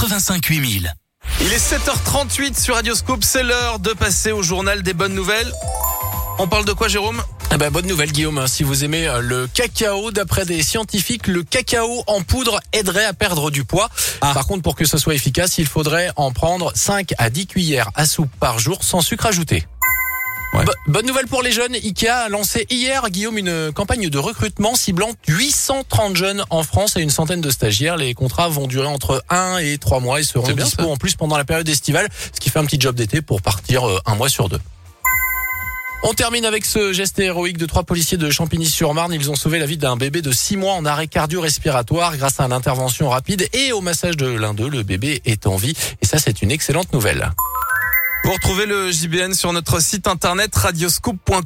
85 8000. Il est 7h38 sur Radioscope, c'est l'heure de passer au journal des bonnes nouvelles. On parle de quoi Jérôme? Eh ben, bonne nouvelle Guillaume, si vous aimez euh, le cacao, d'après des scientifiques, le cacao en poudre aiderait à perdre du poids. Ah. Par contre, pour que ce soit efficace, il faudrait en prendre 5 à 10 cuillères à soupe par jour sans sucre ajouté. Ouais. Bonne nouvelle pour les jeunes, Ikea a lancé hier, Guillaume, une campagne de recrutement ciblant 830 jeunes en France et une centaine de stagiaires. Les contrats vont durer entre 1 et 3 mois et seront dispo en plus pendant la période estivale, ce qui fait un petit job d'été pour partir euh, un mois sur deux. On termine avec ce geste héroïque de trois policiers de Champigny-sur-Marne. Ils ont sauvé la vie d'un bébé de 6 mois en arrêt cardio-respiratoire grâce à l'intervention rapide et au massage de l'un d'eux. Le bébé est en vie et ça, c'est une excellente nouvelle. Vous retrouvez le JBN sur notre site internet radioscope.com.